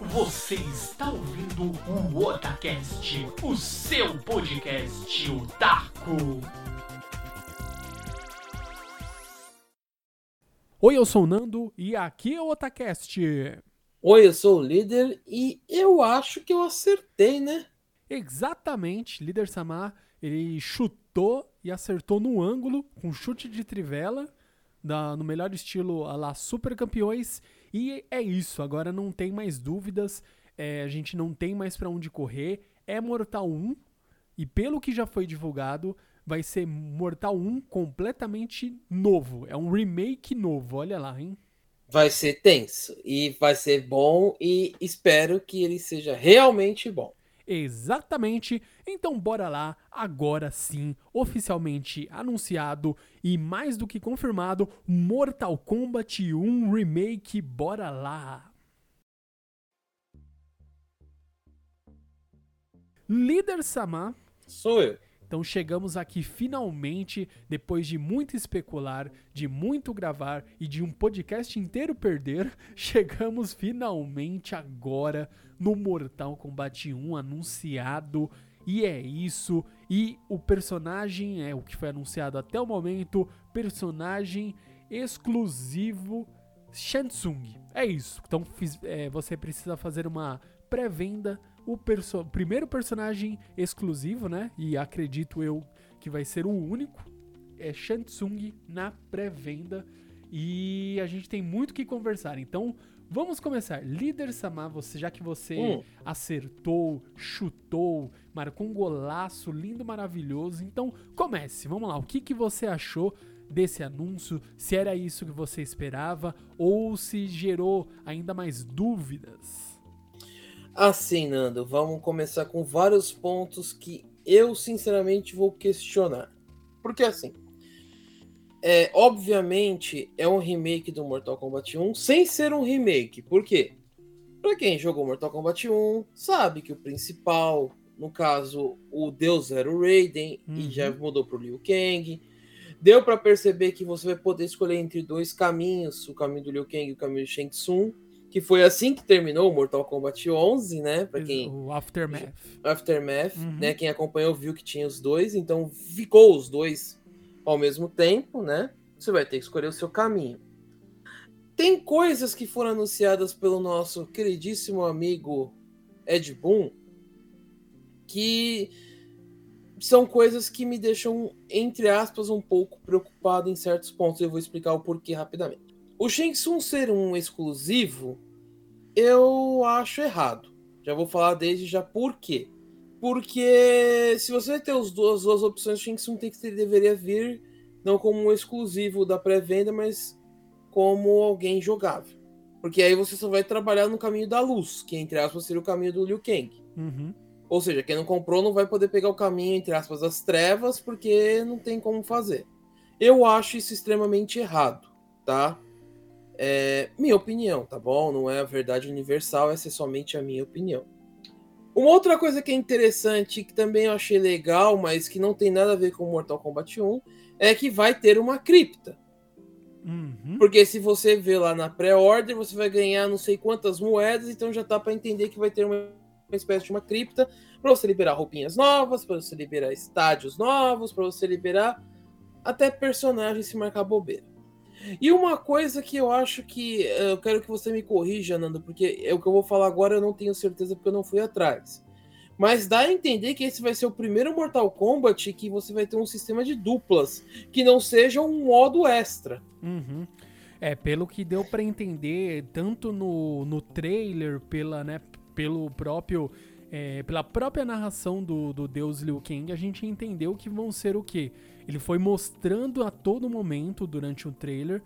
Você está ouvindo o Otacast, o seu podcast otaku. Oi, eu sou o Nando e aqui é o Otacast. Oi, eu sou o líder e eu acho que eu acertei, né? Exatamente, líder Samar, ele chutou e acertou no ângulo com chute de trivela, da, no melhor estilo a lá Super Campeões. E é isso, agora não tem mais dúvidas, é, a gente não tem mais para onde correr. É Mortal 1 e pelo que já foi divulgado, vai ser Mortal 1 completamente novo. É um remake novo, olha lá, hein? Vai ser tenso e vai ser bom e espero que ele seja realmente bom. Exatamente. Então bora lá, agora sim, oficialmente anunciado e mais do que confirmado, Mortal Kombat 1 Remake, bora lá. Líder Sama. Sou eu. Então chegamos aqui finalmente, depois de muito especular, de muito gravar e de um podcast inteiro perder, chegamos finalmente agora no Mortal Kombat 1 anunciado. E é isso. E o personagem é o que foi anunciado até o momento, personagem exclusivo Shansung. É isso. Então fiz, é, você precisa fazer uma pré-venda o perso primeiro personagem exclusivo, né? E acredito eu que vai ser o único. É Shansung na pré-venda. E a gente tem muito que conversar. Então, vamos começar. Líder Samar, você, já que você hum. acertou, chutou, marcou um golaço lindo, maravilhoso. Então, comece. Vamos lá. O que, que você achou desse anúncio? Se era isso que você esperava ou se gerou ainda mais dúvidas? Assim, Nando, vamos começar com vários pontos que eu sinceramente vou questionar. Porque assim, é, obviamente é um remake do Mortal Kombat 1 sem ser um remake. Por quê? Pra quem jogou Mortal Kombat 1, sabe que o principal, no caso, o Deus era o Raiden uhum. e já mudou pro Liu Kang. Deu para perceber que você vai poder escolher entre dois caminhos, o caminho do Liu Kang e o caminho de Shang Tsung que foi assim que terminou o Mortal Kombat 11, né? Para quem o Aftermath. Aftermath, uhum. né? Quem acompanhou viu que tinha os dois, então ficou os dois ao mesmo tempo, né? Você vai ter que escolher o seu caminho. Tem coisas que foram anunciadas pelo nosso queridíssimo amigo Ed Boon que são coisas que me deixam, entre aspas, um pouco preocupado em certos pontos. Eu vou explicar o porquê rapidamente. O Shang Tsung ser um exclusivo, eu acho errado. Já vou falar desde já por quê. Porque se você vai ter as duas, duas opções, o Shang Tsung tem que deveria vir não como um exclusivo da pré-venda, mas como alguém jogável. Porque aí você só vai trabalhar no caminho da luz, que entre aspas seria o caminho do Liu Kang. Uhum. Ou seja, quem não comprou não vai poder pegar o caminho, entre aspas, das trevas, porque não tem como fazer. Eu acho isso extremamente errado, tá? É minha opinião, tá bom? Não é a verdade universal, essa é somente a minha opinião. Uma outra coisa que é interessante, que também eu achei legal, mas que não tem nada a ver com Mortal Kombat 1, é que vai ter uma cripta. Uhum. Porque se você vê lá na pré-order, você vai ganhar não sei quantas moedas, então já tá para entender que vai ter uma, uma espécie de uma cripta para você liberar roupinhas novas, para você liberar estádios novos, para você liberar até personagens se marcar bobeira. E uma coisa que eu acho que eh, eu quero que você me corrija, Nando, porque é o que eu vou falar agora eu não tenho certeza porque eu não fui atrás. Mas dá a entender que esse vai ser o primeiro Mortal Kombat que você vai ter um sistema de duplas, que não seja um modo extra. Uhum. É, pelo que deu para entender, tanto no, no trailer, pela, né, pelo próprio. É, pela própria narração do, do deus Liu Kang, a gente entendeu que vão ser o quê? Ele foi mostrando a todo momento durante o trailer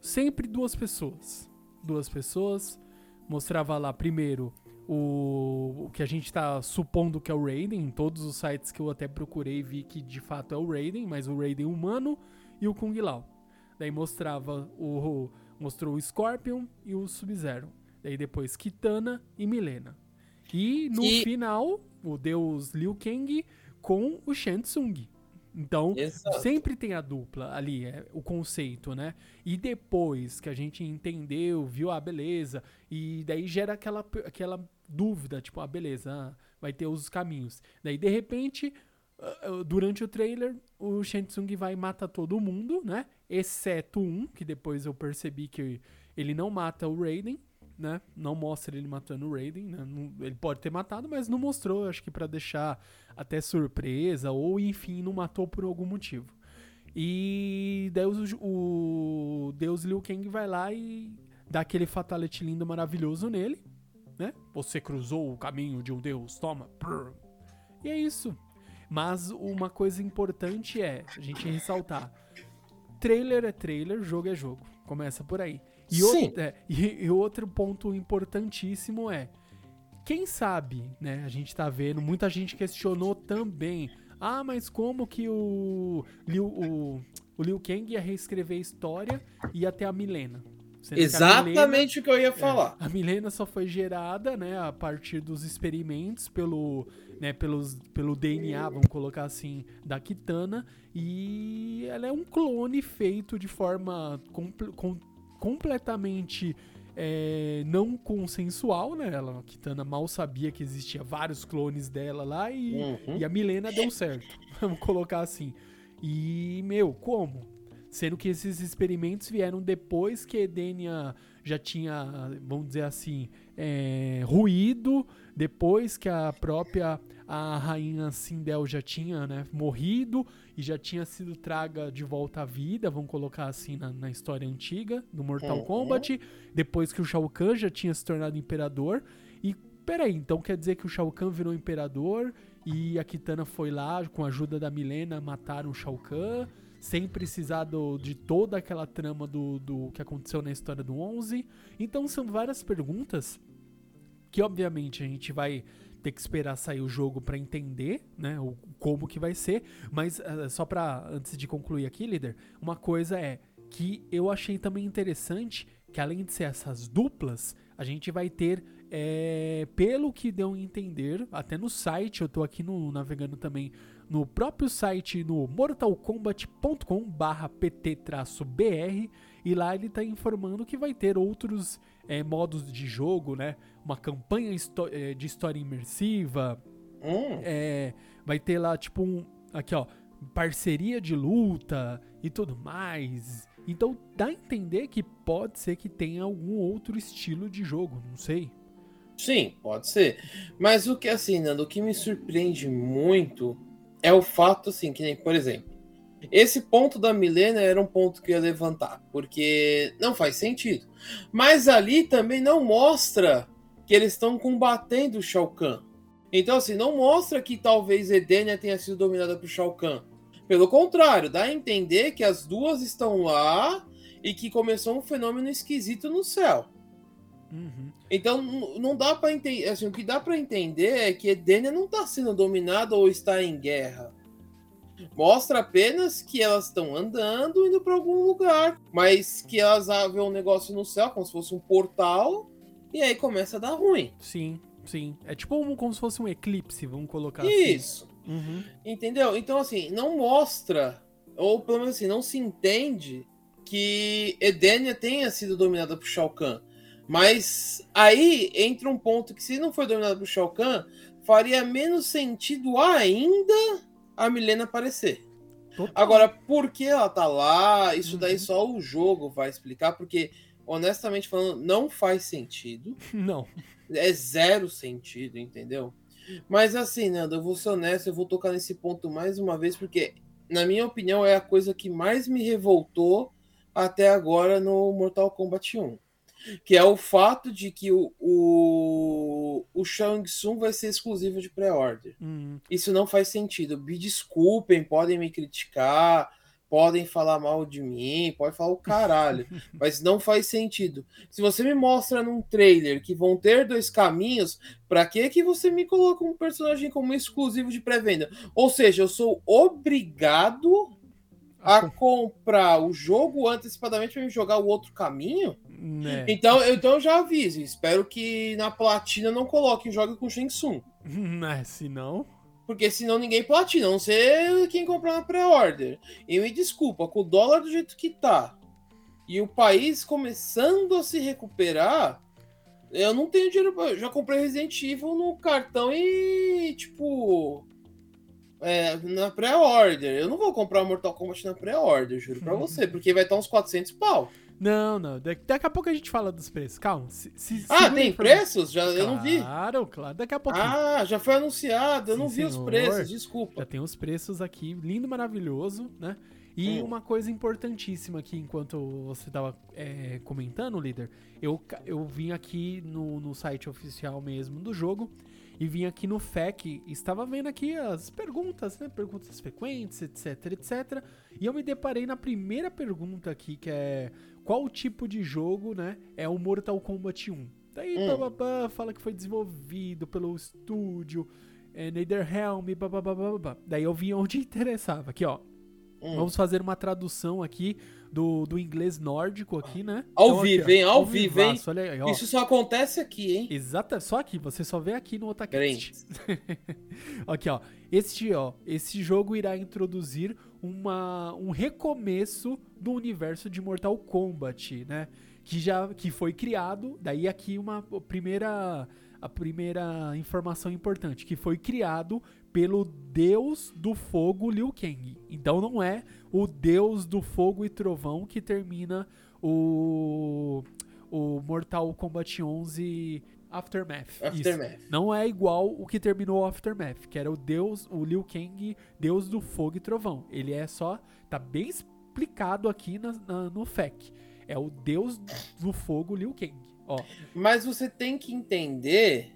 sempre duas pessoas. Duas pessoas. Mostrava lá primeiro o, o que a gente está supondo que é o Raiden. Em todos os sites que eu até procurei vi que de fato é o Raiden, mas o Raiden humano e o Kung Lao. Daí mostrava o. Mostrou o Scorpion e o Sub-Zero. Daí depois Kitana e Milena. E no e... final, o deus Liu Kang com o Shang Tsung. Então, Exato. sempre tem a dupla ali, é o conceito, né? E depois que a gente entendeu, viu, ah, beleza, e daí gera aquela, aquela dúvida, tipo, ah, beleza, ah, vai ter os caminhos. Daí, de repente, ah, ah, durante o trailer, o Shensung vai matar todo mundo, né? Exceto um, que depois eu percebi que ele não mata o Raiden, né? Não mostra ele matando o Raiden, né? Não- ele pode ter matado, mas não mostrou, acho que pra deixar até surpresa, ou enfim, não matou por algum motivo. E daí o, Deus Liu Kang vai lá e dá aquele fatality lindo maravilhoso nele, né? Você cruzou o caminho de um deus, toma. E é isso. Mas uma coisa importante é a gente ressaltar: trailer é trailer, jogo é jogo. Começa por aí. E, Sim. outro, é, e, e outro ponto importantíssimo é: quem sabe, né? A gente tá vendo, muita gente questionou também. Ah, mas como que o Liu, o, o Liu Kang ia reescrever a história e ia ter a Milena? Sendo que Milena- Exatamente o que eu ia falar. a Milena só foi gerada, né, a partir dos experimentos pelo, né, pelos, pelo DNA, vamos colocar assim, da Kitana, e ela é um clone feito de forma com- completamente é, não consensual, né? Ela, a Kitana mal sabia que existia vários clones dela lá e, Uhum. e a Milena deu certo, vamos colocar assim. E, meu, como? Sendo que esses experimentos vieram depois que Edenia já tinha, vamos dizer assim, é, ruído, depois que a própria a rainha Sindel já tinha né, morrido e já tinha sido traga de volta à vida, vamos colocar assim na, na história antiga do Mortal Uhum. Kombat, depois que o Shao Kahn já tinha se tornado imperador. E peraí, então quer dizer que o Shao Kahn virou imperador e a Kitana foi lá, com a ajuda da Milena, mataram o Shao Kahn, sem precisar do- de toda aquela trama do, do que aconteceu na história do 11. Então são várias perguntas que, obviamente, a gente vai ter que esperar sair o jogo pra entender, né, o, como que vai ser. Mas eh, só pra, antes de concluir aqui, líder, uma coisa é que eu achei também interessante que além de ser essas duplas, a gente vai ter, é, pelo que deu a entender, até no site, eu tô aqui no, navegando também no próprio site, no mortalkombat.com barra pt-br, e lá ele tá informando que vai ter outros é, modos de jogo, né? Uma campanha é, de história imersiva, Hum. é, vai ter lá, tipo, um. Aqui, ó. Parceria de luta e tudo mais. Então dá a entender que pode ser que tenha algum outro estilo de jogo, não sei. Sim, pode ser. Mas o que, assim, Nando, o que me surpreende muito é o fato, assim, que nem, por exemplo, esse ponto da Milena era um ponto que eu ia levantar, porque não faz sentido. Mas ali também não mostra que eles estão combatendo o Shao Kahn. Então, assim, não mostra que talvez Edenia tenha sido dominada por Shao Kahn. Pelo contrário, dá a entender que as duas estão lá e que começou um fenômeno esquisito no céu. Uhum. Então não dá pra entender, assim, o que dá pra entender é que Edenia não tá sendo dominada ou está em guerra. Mostra apenas que elas estão andando indo pra algum lugar, mas que elas ah, vê um negócio no céu como se fosse um portal e aí começa a dar ruim. Sim, sim. É tipo um- como se fosse um eclipse, vamos colocar Isso. assim. Uhum. Entendeu? Então, assim, não mostra, ou pelo menos assim, não se entende que Edenia tenha sido dominada por Shao Kahn. Mas aí entra um ponto que, se não for dominada por Shao Kahn, faria menos sentido ainda a Milena aparecer. Agora, por que ela tá lá? Isso daí Uhum. só o jogo vai explicar, porque, honestamente falando, não faz sentido. Não. É zero sentido, entendeu? Mas assim, Nando, eu vou ser honesto, eu vou tocar nesse ponto mais uma vez, porque, na minha opinião, é a coisa que mais me revoltou até agora no Mortal Kombat 1. Que é o fato de que o, o, o Shang Tsung vai ser exclusivo de pré-order. Uhum. Isso não faz sentido. Me desculpem, podem me criticar, podem falar mal de mim, podem falar o caralho, mas não faz sentido. Se você me mostra num trailer que vão ter dois caminhos, pra que que você me coloca um personagem como exclusivo de pré-venda? Ou seja, eu sou obrigado a comprar o jogo antecipadamente para me jogar o outro caminho? Né. Então, eu, então eu já aviso. Espero que na platina não coloquem jogo com Shang Tsung. Né, se não. Porque senão ninguém platina, não sei quem comprar na pré-order. E me desculpa, com o dólar do jeito que tá e o país começando a se recuperar, eu não tenho dinheiro. Pra... Eu já comprei Resident Evil no cartão e, tipo. É, na pré-order. Eu não vou comprar Mortal Kombat na pré-order, juro pra você, porque vai estar uns 400 pau. Não, não. Daqui, daqui a pouco a gente fala dos preços. Calma. Se, se, ah, tem preços? Já, claro, eu não vi. Claro, claro. Daqui a pouco. Ah, já foi anunciado. Eu Sim, não vi senhor. os preços, desculpa. Já tem os preços aqui. Lindo, maravilhoso, né? E hum. uma coisa importantíssima aqui, enquanto você estava é, comentando, líder, eu, eu vim aqui no, no site oficial mesmo do jogo e vim aqui no FAQ, estava vendo aqui as perguntas, né? Perguntas frequentes, etc, etc. E eu me deparei na primeira pergunta aqui, que é qual tipo de jogo, né, é o Mortal Kombat 1? Daí, hum. bababá, fala que foi desenvolvido pelo estúdio é, Netherrealm, bababá. Daí eu vim onde interessava, aqui ó. Hum. Vamos fazer uma tradução aqui do, do inglês nórdico aqui, né? Ao então, vivo, hein? Ao, ao vivo, hein? Aí, Isso só acontece aqui, hein? Exato, só aqui, você só vê aqui no Otacast. aqui, ó. Este, ó, esse jogo irá introduzir uma, um recomeço do universo de Mortal Kombat, né? Que já que foi criado, daí aqui uma primeira a primeira informação importante, que foi criado pelo deus do fogo Liu Kang. Então não é o deus do fogo e trovão que termina o, o Mortal Kombat 11 Aftermath. Aftermath. Isso. Não é igual o que terminou o Aftermath, que era o deus, o Liu Kang, deus do fogo e trovão. Ele é só, tá bem explicado aqui na, na, no FAQ. É o deus do fogo Liu Kang. Ó. Mas você tem que entender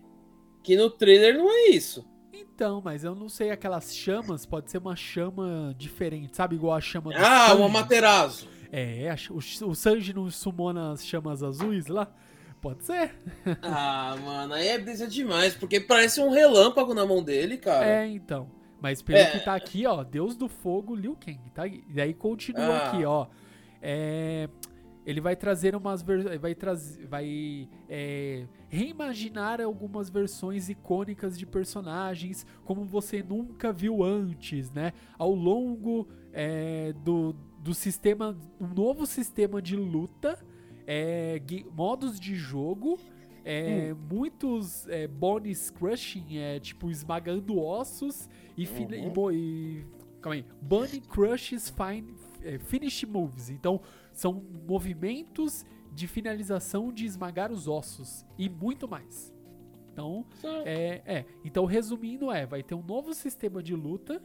que no trailer não é isso. Então, mas eu não sei, aquelas chamas, pode ser uma chama diferente, sabe? Igual a chama do Ah, Sanji. uma Materazo. É, o, o Sanji não sumona as chamas azuis lá? Pode ser. Ah, mano, aí é brisa demais, porque parece um relâmpago na mão dele, cara. É, então. Mas pelo é. que tá aqui, ó, Deus do Fogo, Liu Kang, tá? E daí continua ah. aqui, ó. É, ele vai trazer umas vai trazer vai é, reimaginar algumas versões icônicas de personagens como você nunca viu antes, né? Ao longo é, do, do sistema, um novo sistema de luta, é, modos de jogo, é, hum. muitos é, bones crushing, é, tipo esmagando ossos e, uhum. e, e calma aí, bunny crushes fine, é, finish moves. Então são movimentos de finalização de esmagar os ossos e muito mais. Então, é, é, então resumindo é, vai ter um novo sistema de luta,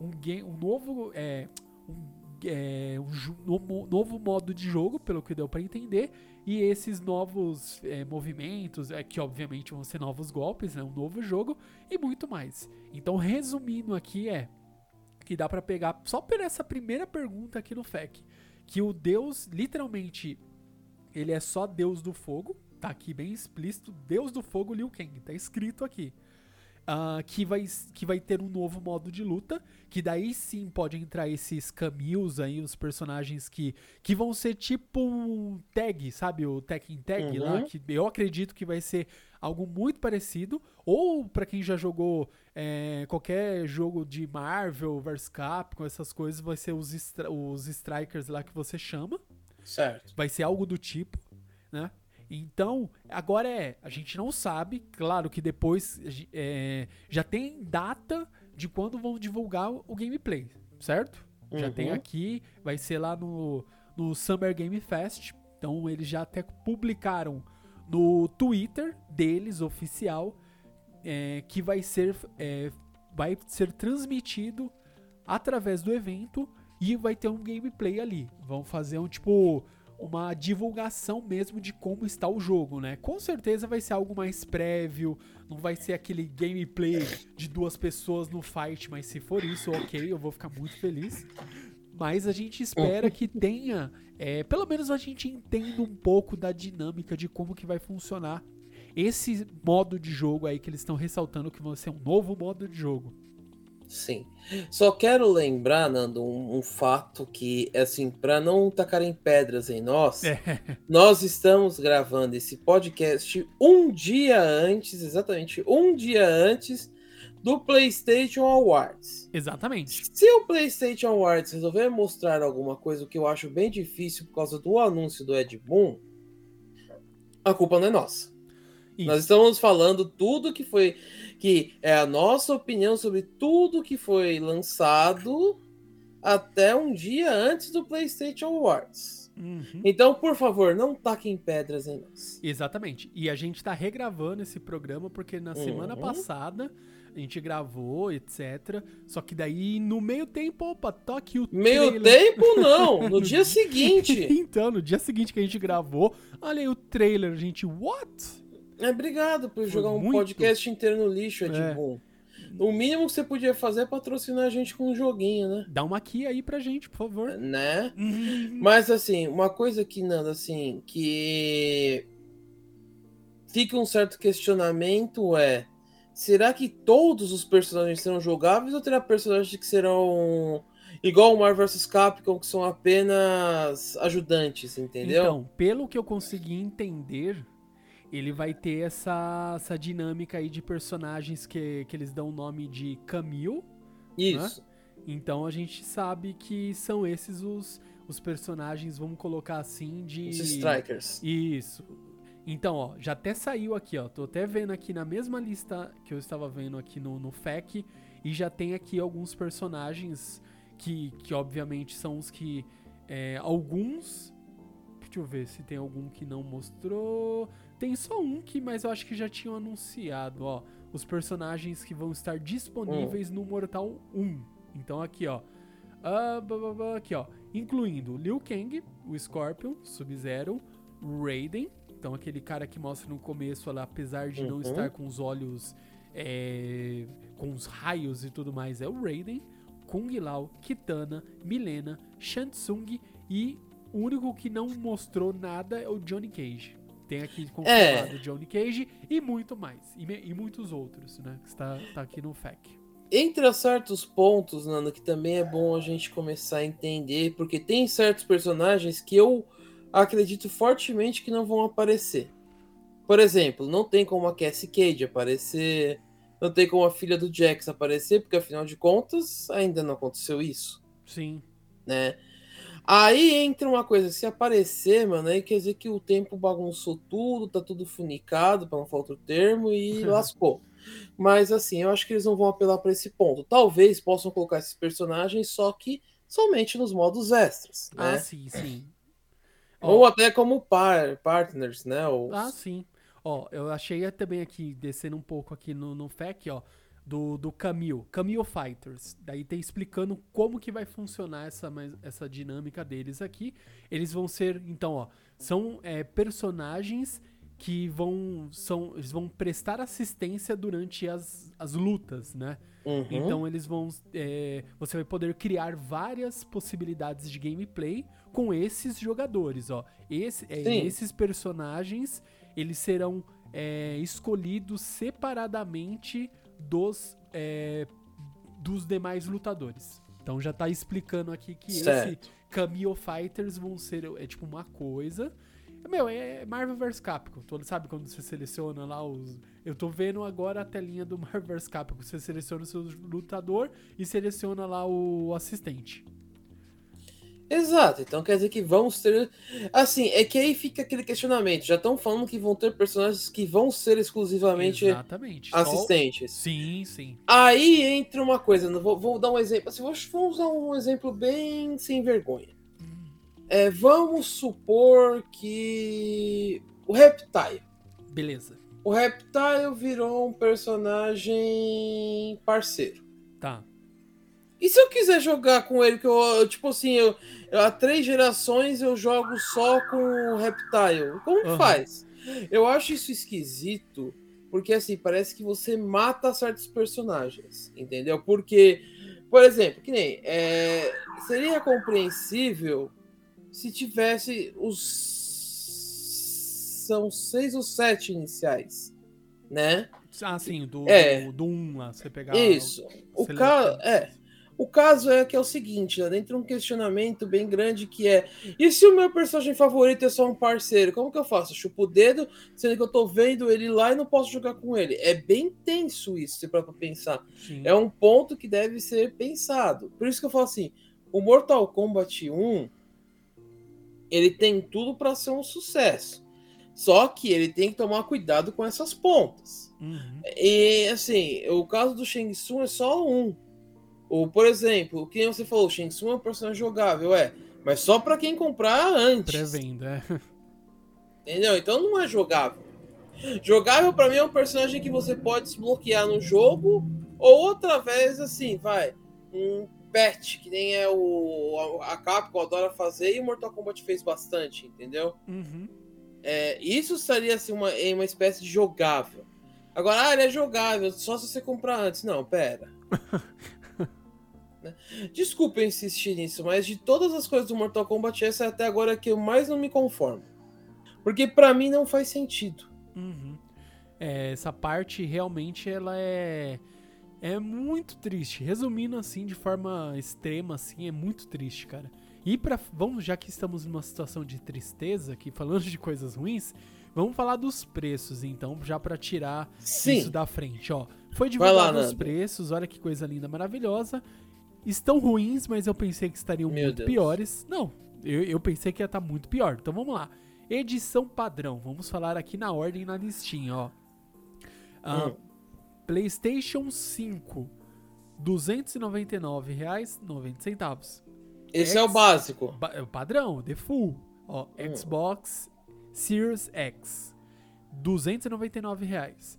um, game, um novo é, um, é, um novo modo de jogo, pelo que deu para entender, e esses novos é, movimentos, é que obviamente vão ser novos golpes, né, um novo jogo e muito mais. Então, resumindo aqui é que dá para pegar só por essa primeira pergunta aqui no FAQ que o Deus, literalmente, ele é só Deus do fogo, tá aqui bem explícito, Deus do fogo Liu Kang, tá escrito aqui. Uh, que, vai, que vai ter um novo modo de luta, que daí sim pode entrar esses cameos aí, os personagens que, que vão ser tipo um tag, sabe? O Tekken Tag uhum. lá, que eu acredito que vai ser algo muito parecido, ou para quem já jogou é, qualquer jogo de Marvel vs Capcom, essas coisas, vai ser os, os Strikers lá que você chama. Certo. Vai ser algo do tipo, né? Então, agora é, a gente não sabe, claro que depois é, já tem data de quando vão divulgar o gameplay, certo? Uhum. Já tem uhum. aqui, vai ser lá no, no Summer Game Fest. Então, eles já até publicaram no Twitter deles, oficial, é, que vai ser, é, vai ser transmitido através do evento e vai ter um gameplay ali. Vão fazer um tipo uma divulgação mesmo de como está o jogo, né? Com certeza vai ser algo mais prévio, não vai ser aquele gameplay de duas pessoas no fight, mas se for isso, ok, eu vou ficar muito feliz. Mas a gente espera que tenha, é, pelo menos a gente entenda um pouco da dinâmica de como que vai funcionar esse modo de jogo aí que eles estão ressaltando que vai ser um novo modo de jogo. Sim. Só quero lembrar, Nando, um, um fato que, assim, para não tacarem pedras em nós, é. nós estamos gravando esse podcast um dia antes, exatamente um dia antes do PlayStation Awards. Exatamente. Se o PlayStation Awards resolver mostrar alguma coisa, o que eu acho bem difícil por causa do anúncio do Ed Boon, a culpa não é nossa. Isso. Nós estamos falando tudo que foi. que é a nossa opinião sobre tudo que foi lançado até um dia antes do PlayStation Awards. Uhum. Então, por favor, não taquem pedras em nós. Exatamente. E a gente tá regravando esse programa porque na semana Uhum. passada a gente gravou, etc. Só que daí no meio tempo, opa, aqui o Meio trailer. tempo, não. No dia seguinte. então, no dia seguinte que a gente gravou, olha aí o trailer, a gente, what? É, obrigado por jogar um muito. podcast inteiro no lixo, Ed É. Boon. O mínimo que você podia fazer é patrocinar a gente com um joguinho, né? Dá uma aqui aí pra gente, por favor. Né? Uhum. Mas assim, uma coisa que, Nanda, assim, que fica um certo questionamento é: será que todos os personagens serão jogáveis ou terá personagens que serão igual o Marvel vs Capcom, que são apenas ajudantes, entendeu? Então, pelo que eu consegui entender, ele vai ter essa, essa dinâmica aí de personagens que, que eles dão o nome de Camille. Isso. Então a gente sabe que são esses os, os personagens, vamos colocar assim, de. Os Strikers. Isso. Então, ó, já até saiu aqui, ó. Tô até vendo aqui na mesma lista que eu estava vendo aqui no, no FAQ. E já tem aqui alguns personagens que, que obviamente são os que. é, alguns. Deixa eu ver se tem algum que não mostrou. Tem só um que, mas eu acho que já tinham anunciado, ó. Os personagens que vão estar disponíveis no Mortal 1. Então aqui, ó. Blá, aqui, ó. Incluindo Liu Kang, o Scorpion, Sub-Zero, Raiden. Então aquele cara que mostra no começo, lá, apesar de não Uhum. estar com os olhos é, com os raios e tudo mais, é o Raiden. Kung Lao, Kitana, Milena, Shansung e o único que não mostrou nada é o Johnny Cage. Tem aqui confirmado Johnny Cage e muito mais. E, e muitos outros, né? Que está tá aqui no FAQ. Entre certos pontos, Nando, que também é bom a gente começar a entender, porque tem certos personagens que eu acredito fortemente que não vão aparecer. Por exemplo, não tem como a Cassie Cage aparecer, não tem como a filha do Jax aparecer, porque afinal de contas ainda não aconteceu isso, Sim. né? Aí entra uma coisa, se aparecer, mano, aí quer dizer que o tempo bagunçou tudo, tá tudo funicado, pra não falar outro termo, e lascou. Mas assim, eu acho que eles não vão apelar pra esse ponto. Talvez possam colocar esses personagens, só que somente nos modos extras, Ah, né? sim, sim. Ou até como par, partners, né? Ou... Ah, sim. Ó, eu achei também aqui, descendo um pouco aqui no, no FAQ, ó, do, do Camille, Camille Fighters. Daí tem explicando como que vai funcionar essa, essa dinâmica deles aqui. Eles vão ser, então, ó, são é, personagens que vão, são, eles vão prestar assistência durante as, as lutas, né? Uhum. Então eles vão. é, você vai poder criar várias possibilidades de gameplay com esses jogadores, ó. Esse, é, esses personagens eles serão é, escolhidos separadamente dos é, dos demais lutadores. Então já tá explicando aqui que esse Certo. Cameo Fighters vão ser é tipo uma coisa. Meu, é Marvel vs Capcom. Todo, sabe quando você seleciona lá os. Eu tô vendo agora a telinha do Marvel vs Capcom. Você seleciona o seu lutador e seleciona lá o assistente. Exato, então quer dizer que vamos ter. Assim, é que aí fica aquele questionamento. Já estão falando que vão ter personagens que vão ser exclusivamente Exatamente. Só- assistentes. Sim, sim. Aí entra uma coisa, não vou, vou dar um exemplo. Assim, vou- vamos usar um exemplo bem sem vergonha. É, vamos supor que o Reptile. Beleza. O Reptile virou um personagem parceiro. Tá. E se eu quiser jogar com ele, que eu, eu, tipo assim, eu, eu- há três gerações eu jogo só com o Reptile. Como Aham. faz? Eu acho isso esquisito, porque assim, parece que você mata certos personagens, entendeu? Porque, por exemplo, que nem. é, seria compreensível se tivesse os. São seis ou sete iniciais, né? Ah, sim, do, É. do, do 1 lá. Você pegar. Isso. O seleciona. cara. É. O caso é que é o seguinte, né? dentro de um questionamento bem grande que é: e se o meu personagem favorito é só um parceiro? Como que eu faço? Eu chupo o dedo, sendo que eu tô vendo ele lá e não posso jogar com ele. É bem tenso isso, se para pensar. Sim. É um ponto que deve ser pensado. Por isso que eu falo assim: o Mortal Kombat 1 ele tem tudo para ser um sucesso. Só que ele tem que tomar cuidado com essas pontas. Uhum. E assim, o caso do Shang Tsung é só um. Ou, por exemplo, o que você falou, o Shang Tsung é um personagem jogável, é. Mas só para quem comprar antes. Pré-venda, é. Entendeu? Então não é jogável. Jogável para mim é um personagem que você pode desbloquear no jogo ou através, assim, vai, um patch, que nem é o a Capcom adora fazer e o Mortal Kombat fez bastante, entendeu? Uhum. É, isso seria assim, uma, em uma espécie de jogável. Agora, ah, ele é jogável, só se você comprar antes. Não, pera. Né? Desculpa eu insistir nisso, mas de todas as coisas do Mortal Kombat, essa é até agora que eu mais não me conformo. Porque pra mim não faz sentido. Uhum. É, essa parte realmente ela é é muito triste. Resumindo assim de forma extrema assim, é muito triste, cara. E para vamos já que estamos numa situação de tristeza, aqui falando de coisas ruins, vamos falar dos preços então, já para tirar Sim. isso da frente, ó. Foi Vai lá, divulgado os preços, olha que coisa linda, maravilhosa. Estão ruins, mas eu pensei que estariam Meu muito Deus. piores. Não, eu, eu pensei que ia estar muito pior. Então vamos lá. Edição padrão. Vamos falar aqui na ordem na listinha, ó. Ah, Hum. PlayStation 5, R$ 299,90. Esse é o básico. Ba- é o padrão, The Full. Ó, Hum. Xbox Series X, 299 reais.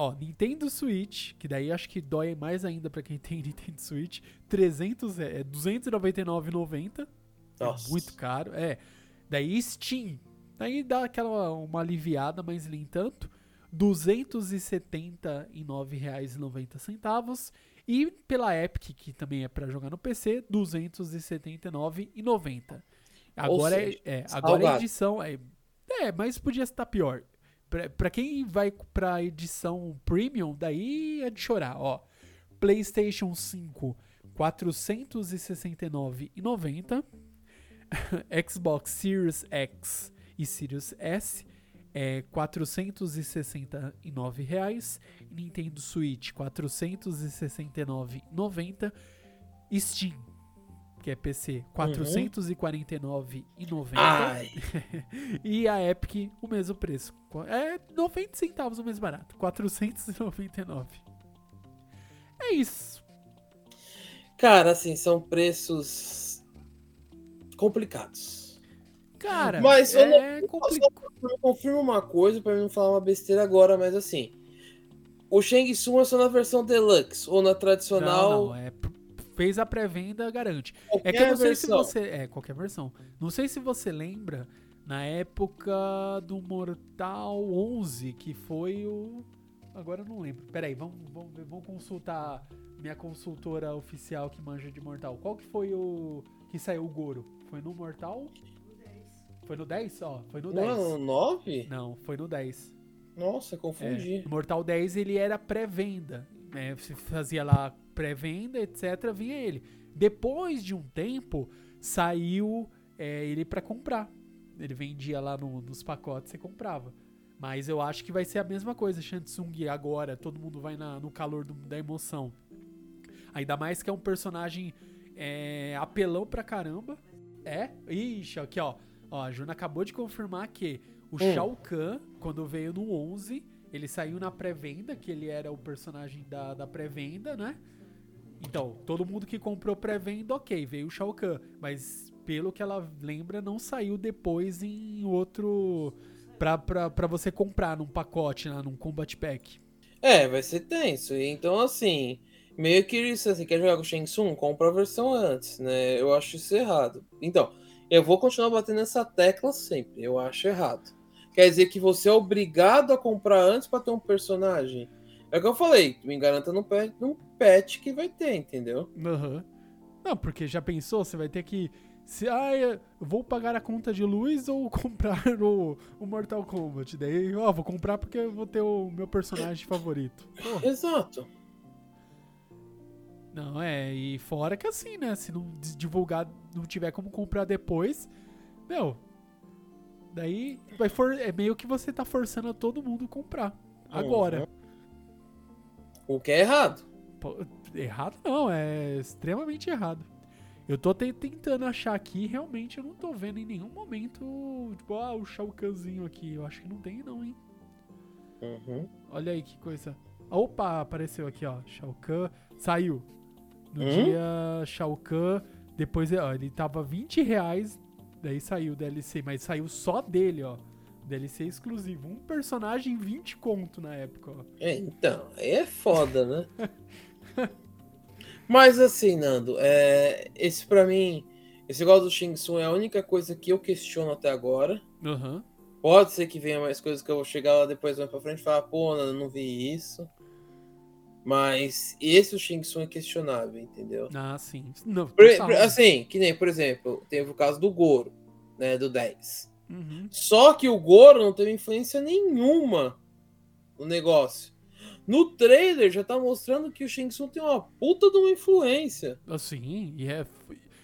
Ó, Nintendo Switch, que daí acho que dói mais ainda pra quem tem Nintendo Switch, 300 é, é 299,90. Nossa. É muito caro. É. Daí Steam. Daí dá aquela uma aliviada, mas nem tanto. R$ 279,90. E pela Epic, que também é pra jogar no PC, R$ 279,90. Agora, é, seja, é, agora a edição é, é, mas podia estar pior. Pra quem vai pra edição premium, daí é de chorar, ó. PlayStation 5, R$ 469,90. Xbox Series X e Series S é 469 reais. Nintendo Switch R$ 469,90. Steam, que é PC, R$ 449,90. Ai, E a Epic, o mesmo preço. É 90 centavos o mais barato. 499. É isso. cara, assim, são preços complicados. Cara, Mas eu é complicado. Eu confirmo uma coisa pra mim não falar uma besteira agora, mas assim, o Shang Tsung é só na versão deluxe ou na tradicional. Não, não, é, fez a pré-venda, garante. É qualquer que eu não sei versão. se você. É, qualquer versão. Não sei se você lembra, na época do Mortal 11, que foi o. Agora eu não lembro. Peraí, vamos, vamos, vamos consultar minha consultora oficial que manja de Mortal. Qual que foi o. que saiu o Goro? Foi no Mortal? Foi no 10? Ó, foi no Não 10. é no 9? Não, foi no 10. Nossa, É, confundi. o Mortal 10 ele era pré-venda. Né? Você fazia lá pré-venda, etc. Vinha ele. Depois de um tempo, saiu é, ele pra comprar. Ele vendia lá no- nos pacotes, você comprava. Mas eu acho que vai ser a mesma coisa, Shansung agora. Todo mundo vai na- no calor do- da emoção. Ainda mais que é um personagem é, apelão pra caramba. É? Ixi, aqui ó. Ó, a Juna acabou de confirmar que o Hum. Shao Kahn, quando veio no 11, ele saiu na pré-venda, que ele era o personagem da, da pré-venda, né? Então, todo mundo que comprou pré-venda, ok, veio o Shao Kahn. Mas, pelo que ela lembra, não saiu depois em outro... Pra, pra, pra você comprar num pacote, né, num Combat Pack. É, vai ser tenso. Então, assim, meio que se você quer jogar com o Shang Tsung, compra a versão antes, né? Eu acho isso errado. Então, eu vou continuar batendo nessa tecla sempre. Eu acho errado. Quer dizer que você é obrigado a comprar antes pra ter um personagem? É o que eu falei, me garanta num patch, num patch que vai ter, entendeu? Aham. Não, porque já pensou, você vai ter que. Se, ah, eu vou pagar a conta de luz ou comprar o, o Mortal Kombat? Daí, ó, vou comprar porque eu vou ter o meu personagem favorito. Exato. Não, é, e fora que assim, né? Se não divulgar, não tiver como comprar depois, meu. Daí vai for, é meio que você tá forçando a todo mundo comprar. Agora. O que é errado. Errado não, é extremamente errado. Eu tô te- tentando achar aqui, realmente eu não tô vendo em nenhum momento, tipo, ah, o Shao Kahnzinho aqui. Eu acho que não tem não, hein? Uhum. Olha aí que coisa. Opa, apareceu aqui, ó. Shao Kahn saiu. No Hum? dia Shao Kahn, depois ó, ele tava 20 reais, daí saiu o DLC, mas saiu só dele, ó. DLC exclusivo. Um personagem 20 conto na época, ó. É, então, é foda, né? Mas assim, Nando, é, esse pra mim, esse negócio do Shang Tsung é a única coisa que eu questiono até agora. Aham. Pode ser que venha mais coisas que eu vou chegar lá depois mais pra frente e falar, pô, Nando, não vi isso. Mas esse o Shang Tsung é questionável, entendeu? Ah, sim. Não, Por- por- assim, que nem, por exemplo, teve o caso do Goro, né, do 10. Uhum. Só que o Goro não teve influência nenhuma no negócio. No trailer já tá mostrando que o Shang Tsung tem uma puta de uma influência. Assim, e, é,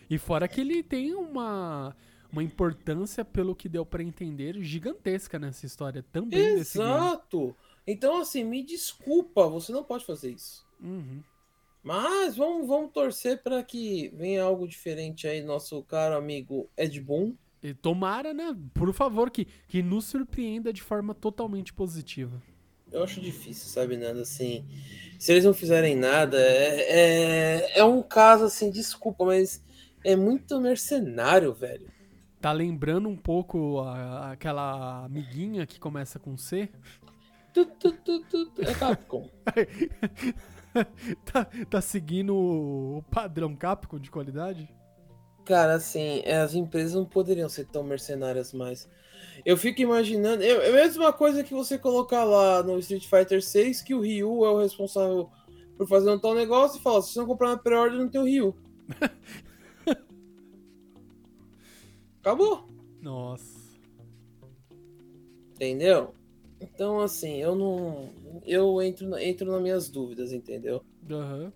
e fora que ele tem uma, uma importância, pelo que deu pra entender, gigantesca nessa história também. Exato. Então, assim, me desculpa, você não pode fazer isso. Uhum. Mas vamos, vamos torcer para que venha algo diferente aí, nosso caro amigo Ed Boon. E tomara, né? Por favor, que, que nos surpreenda de forma totalmente positiva. Eu acho difícil, sabe, Nando? Assim, se eles não fizerem nada, é, é, é um caso, assim, desculpa, mas é muito mercenário, velho. Tá lembrando um pouco a- aquela amiguinha que começa com C? Tu, tu, tu. É Capcom. tá, tá seguindo o padrão Capcom de qualidade? Cara, assim, as empresas não poderiam ser tão mercenárias mais. Eu fico imaginando. É a mesma coisa que você colocar lá no Street Fighter 6 que o Ryu é o responsável por fazer um tal negócio e fala: se você não comprar na pré-order, não tem o Ryu. Acabou. Nossa. Entendeu? Então, assim, eu não. Eu entro, entro nas minhas dúvidas, entendeu? Aham.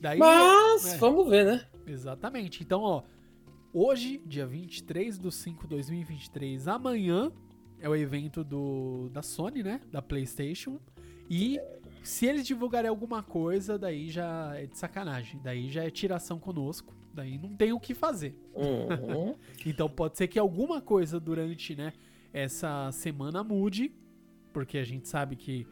Daí, Mas, é. vamos ver, né? Exatamente. Então, ó, hoje, dia 23 de 5 de 2023, amanhã é o evento do, da Sony, né? Da PlayStation. E se eles divulgarem alguma coisa, daí já é de sacanagem. Daí já é tiração conosco. Daí não tem o que fazer. Uhum. Então pode ser que alguma coisa durante, né, essa semana mude, porque a gente sabe que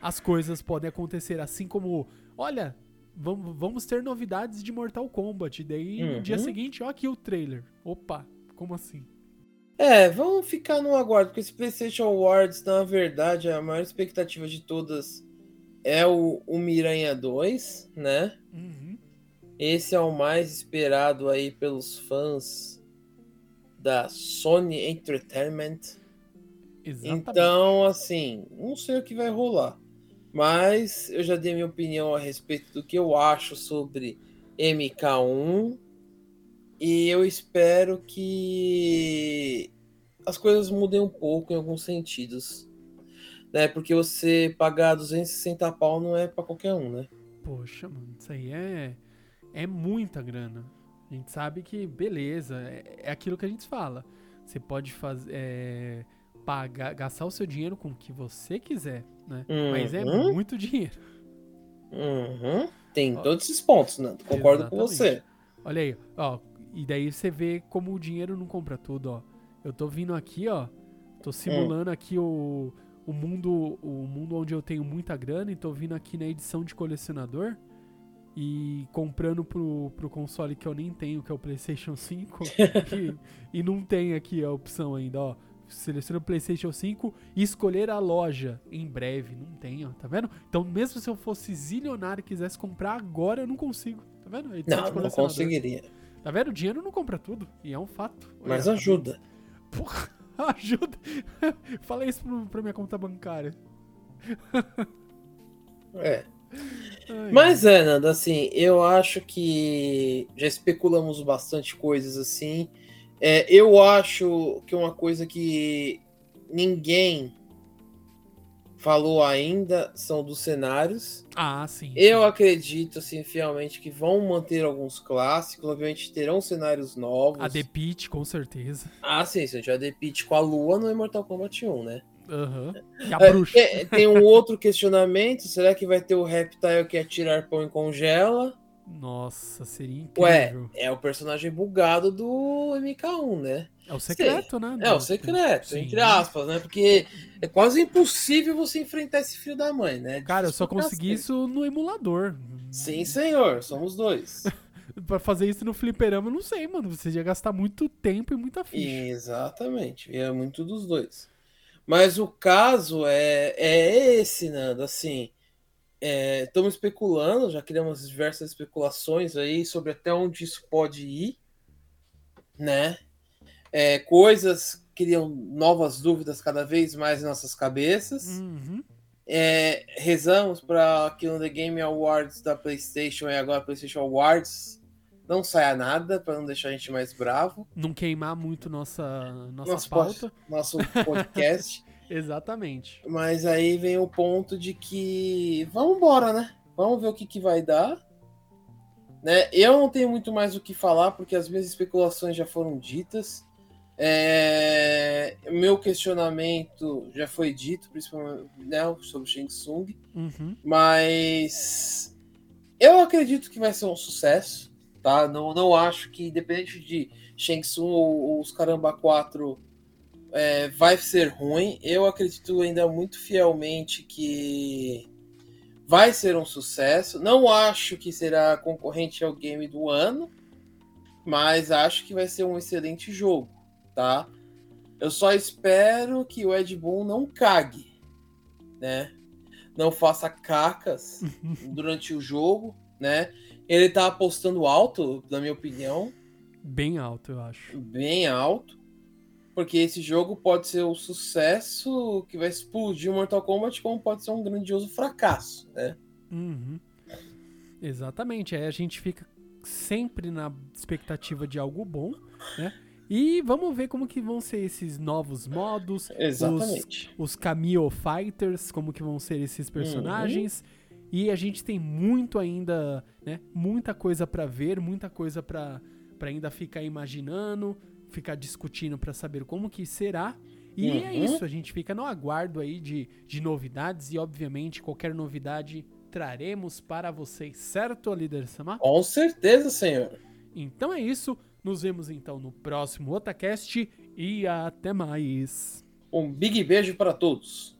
as coisas podem acontecer assim como, olha, vamos, vamos ter novidades de Mortal Kombat. Daí no Uhum. dia seguinte, ó aqui o trailer. Opa, como assim? É, vamos ficar no aguardo, porque esse PlayStation Awards, na verdade, a maior expectativa de todas é o, o Miranha 2, né? Uhum. Esse é o mais esperado aí pelos fãs da Sony Entertainment. Exatamente. Então, assim, não sei o que vai rolar. Mas eu já dei minha opinião a respeito do que eu acho sobre MK1. E eu espero que as coisas mudem um pouco em alguns sentidos. Né? Porque você pagar 260 pau não é pra qualquer um, né? Poxa, mano, isso aí é, é muita grana. A gente sabe que, beleza, é, é aquilo que a gente fala. Você pode fazer. é, pagar, gastar o seu dinheiro com o que você quiser, né? Mas é Uhum. muito dinheiro. Uhum. Tem Ó. todos esses pontos, Nando. Concordo com você. Exatamente. Olha aí, ó. E daí você vê como o dinheiro não compra tudo, ó. Eu tô vindo aqui, ó. Tô simulando aqui o, o mundo o mundo onde eu tenho muita grana e tô vindo aqui na edição de colecionador e comprando pro, pro console que eu nem tenho, que é o PlayStation 5. e, e não tem aqui a opção ainda, ó. Seleciona o PlayStation 5 e escolher a loja em breve. Não tem, ó. Tá vendo? Então, mesmo se eu fosse zilionário e quisesse comprar agora, eu não consigo. Tá vendo? Não, não colecionador. conseguiria. Tá vendo? O dinheiro não compra tudo. E é um fato. Olha, Mas tá ajuda. vendo? Porra, ajuda. Fala isso pro, pra minha conta bancária. É. Ai, Mas é, Nando, assim, eu acho que já especulamos bastante coisas assim. É, eu acho que uma coisa que ninguém falou ainda são dos cenários. Ah, sim. Eu acredito, assim, fielmente que vão manter alguns clássicos. Obviamente terão cenários novos. A The Pit, com certeza. Ah, sim. Se a gente tiver The Pit com a Lua no Mortal Kombat 1, né? Aham. E a É, tem um outro questionamento. Será que vai ter o Reptile que é tirar pão e congela? Nossa, seria Ué, incrível. é o personagem bugado do MK1, né? É o secreto, né? É o secreto, Sim. entre aspas, né? Porque é quase impossível você enfrentar esse filho da mãe, né? Cara, eu só consegui isso no emulador. Sim, senhor, somos dois. Pra fazer isso no fliperama, eu não sei, mano. Você ia gastar muito tempo e muita ficha. Exatamente, é muito dos dois. Mas o caso é, é esse, Nando, assim, estamos especulando, já criamos diversas especulações aí sobre até onde isso pode ir, né? É, coisas criam novas dúvidas cada vez mais em nossas cabeças. Uhum. É, rezamos para que no The Game Awards da PlayStation e agora PlayStation Awards não saia nada para não deixar a gente mais bravo. Não queimar muito nossa, nossa Nosso, pauta. pod- nosso podcast. Exatamente. Mas aí vem o ponto de que vamos embora, né? Vamos ver o que, que vai dar. Né? Eu não tenho muito mais o que falar porque as minhas especulações já foram ditas. É, Meu questionamento já foi dito, principalmente né, sobre o Shang Tsung. Uhum. Mas eu acredito que vai ser um sucesso, tá? Não, não acho que, independente de Shang Tsung ou, ou os Caramba 4, é, vai ser ruim. Eu acredito ainda muito fielmente que vai ser um sucesso. Não acho que será concorrente ao game do ano, mas acho que vai ser um excelente jogo, tá? Eu só espero que o Ed Boon não cague, né? Não faça cacas durante o jogo, né? Ele tá apostando alto, na minha opinião, Bem alto, eu acho. bem alto, porque esse jogo pode ser o sucesso que vai explodir o Mortal Kombat, como pode ser um grandioso fracasso, né? Uhum. Exatamente. Aí a gente fica sempre na expectativa de algo bom, né? E vamos ver como que vão ser esses novos modos, Exatamente. os Cameo Fighters, como que vão ser esses personagens. E a gente tem muito ainda, né? Muita coisa pra ver, muita coisa pra ainda ficar imaginando, ficar discutindo pra saber como que será. E é Uhum. isso, a gente fica no aguardo aí de, de novidades e obviamente qualquer novidade traremos para vocês, certo, líder Samar? Com certeza, senhor. Então é isso, nos vemos então no próximo Otacast e até mais. Um big beijo para todos.